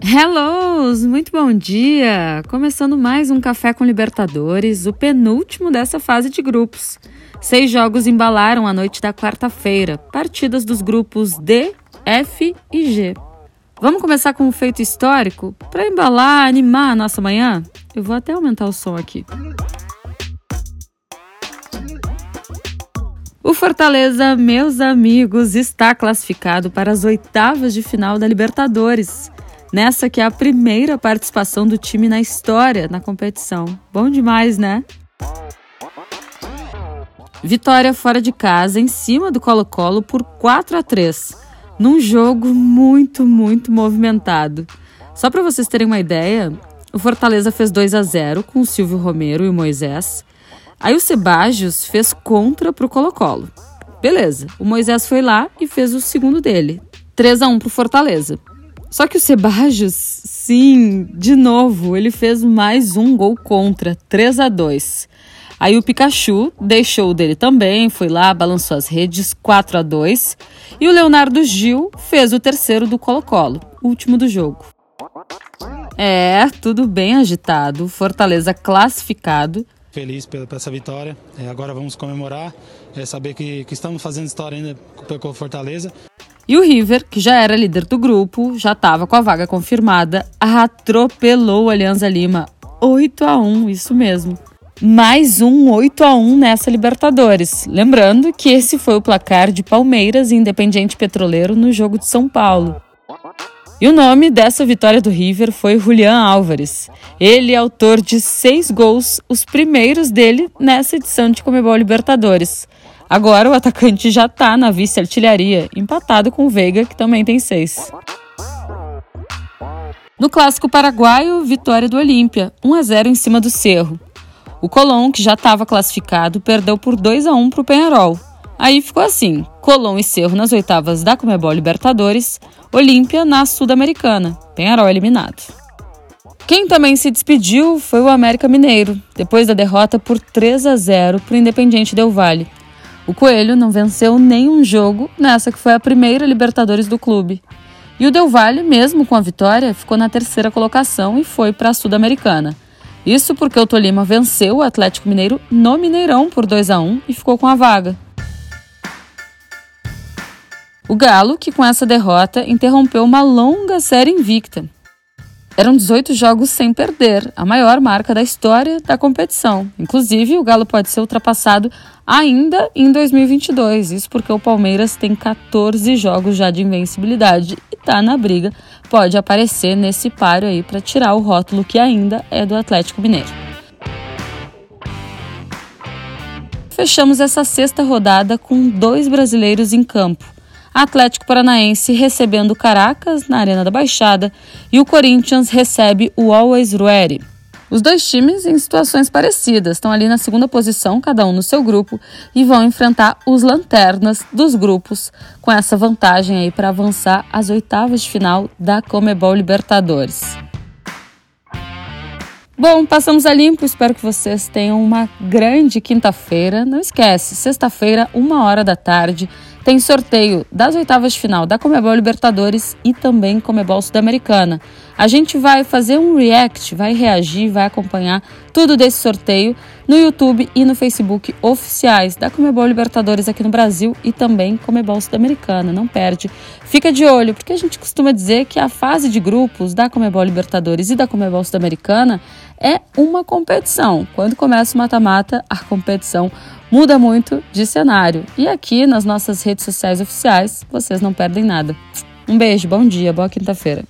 Hellos! Muito bom dia! Começando mais um Café com Libertadores, o penúltimo dessa fase de grupos. Seis jogos embalaram a noite da quarta-feira, partidas dos grupos D, F e G. Vamos começar com um feito histórico? Para embalar, animar a nossa manhã? Eu vou até aumentar o som aqui. O Fortaleza, meus amigos, está classificado para as oitavas de final da Libertadores. Nessa que é a primeira participação do time na história na competição. Bom demais, né? Vitória fora de casa em cima do Colo-Colo por 4 a 3, num jogo muito, muito movimentado. Só para vocês terem uma ideia, o Fortaleza fez 2 a 0 com o Silvio Romero e o Moisés. Aí o Sebajos fez contra pro Colo-Colo. Beleza, o Moisés foi lá e fez o segundo dele. 3 a 1 pro Fortaleza. Só que o Sebajos, sim, de novo, ele fez mais um gol contra, 3 a 2. Aí o Pikachu deixou o dele também, foi lá, balançou as redes, 4 a 2. E o Leonardo Gil fez o terceiro do Colo-Colo, último do jogo. É, tudo bem agitado, Fortaleza classificado, feliz por essa vitória. É, agora vamos comemorar, é, saber que, que estamos fazendo história ainda com o Fortaleza. E o River, que já era líder do grupo, já estava com a vaga confirmada, atropelou o Alianza Lima 8 a 1, isso mesmo. Mais um 8 a 1 nessa Libertadores. Lembrando que esse foi o placar de Palmeiras e Independiente Petroleiro no jogo de São Paulo. E o nome dessa vitória do River foi Julian Álvares. Ele é autor de seis gols, os primeiros dele nessa edição de Comebol Libertadores. Agora o atacante já está na vice-artilharia, empatado com o Veiga, que também tem seis. No clássico paraguaio, vitória do Olímpia, 1 a 0 em cima do Cerro. O Colón, que já estava classificado, perdeu por 2 a 1 para o Penharol. Aí ficou assim: Colón e Cerro nas oitavas da Comebol Libertadores, Olímpia na Sul-Americana, Penharol eliminado. Quem também se despediu foi o América Mineiro, depois da derrota por 3 a 0 para o Independiente Del Valle. O Coelho não venceu nenhum jogo nessa que foi a primeira Libertadores do clube. E o Del Valle, mesmo com a vitória, ficou na terceira colocação e foi para a Sul-Americana. Isso porque o Tolima venceu o Atlético Mineiro no Mineirão por 2 a 1 e ficou com a vaga. O Galo, que com essa derrota interrompeu uma longa série invicta. Eram 18 jogos sem perder, a maior marca da história da competição. Inclusive, o Galo pode ser ultrapassado ainda em 2022. Isso porque o Palmeiras tem 14 jogos já de invencibilidade e está na briga. Pode aparecer nesse páreo aí para tirar o rótulo que ainda é do Atlético Mineiro. Fechamos essa sexta rodada com dois brasileiros em campo. Atlético Paranaense recebendo Caracas na Arena da Baixada e o Corinthians recebe o Always Ready. Os dois times em situações parecidas estão ali na segunda posição, cada um no seu grupo, e vão enfrentar os lanternas dos grupos, com essa vantagem aí para avançar às oitavas de final da Comebol Libertadores. Bom, passamos a limpo. Espero que vocês tenham uma grande quinta-feira. Não esquece, sexta-feira, uma hora da tarde, tem sorteio das oitavas de final da Comebol Libertadores e também Comebol Sudamericana. A gente vai fazer um react, vai reagir, vai acompanhar tudo desse sorteio no YouTube e no Facebook oficiais da Comebol Libertadores aqui no Brasil e também Comebol Sudamericana. Não perde. Fica de olho, porque a gente costuma dizer que a fase de grupos da Comebol Libertadores e da Comebol Sudamericana é uma competição. Quando começa o mata-mata, a competição muda muito de cenário. E aqui nas nossas redes sociais oficiais, vocês não perdem nada. Um beijo, bom dia, boa quinta-feira.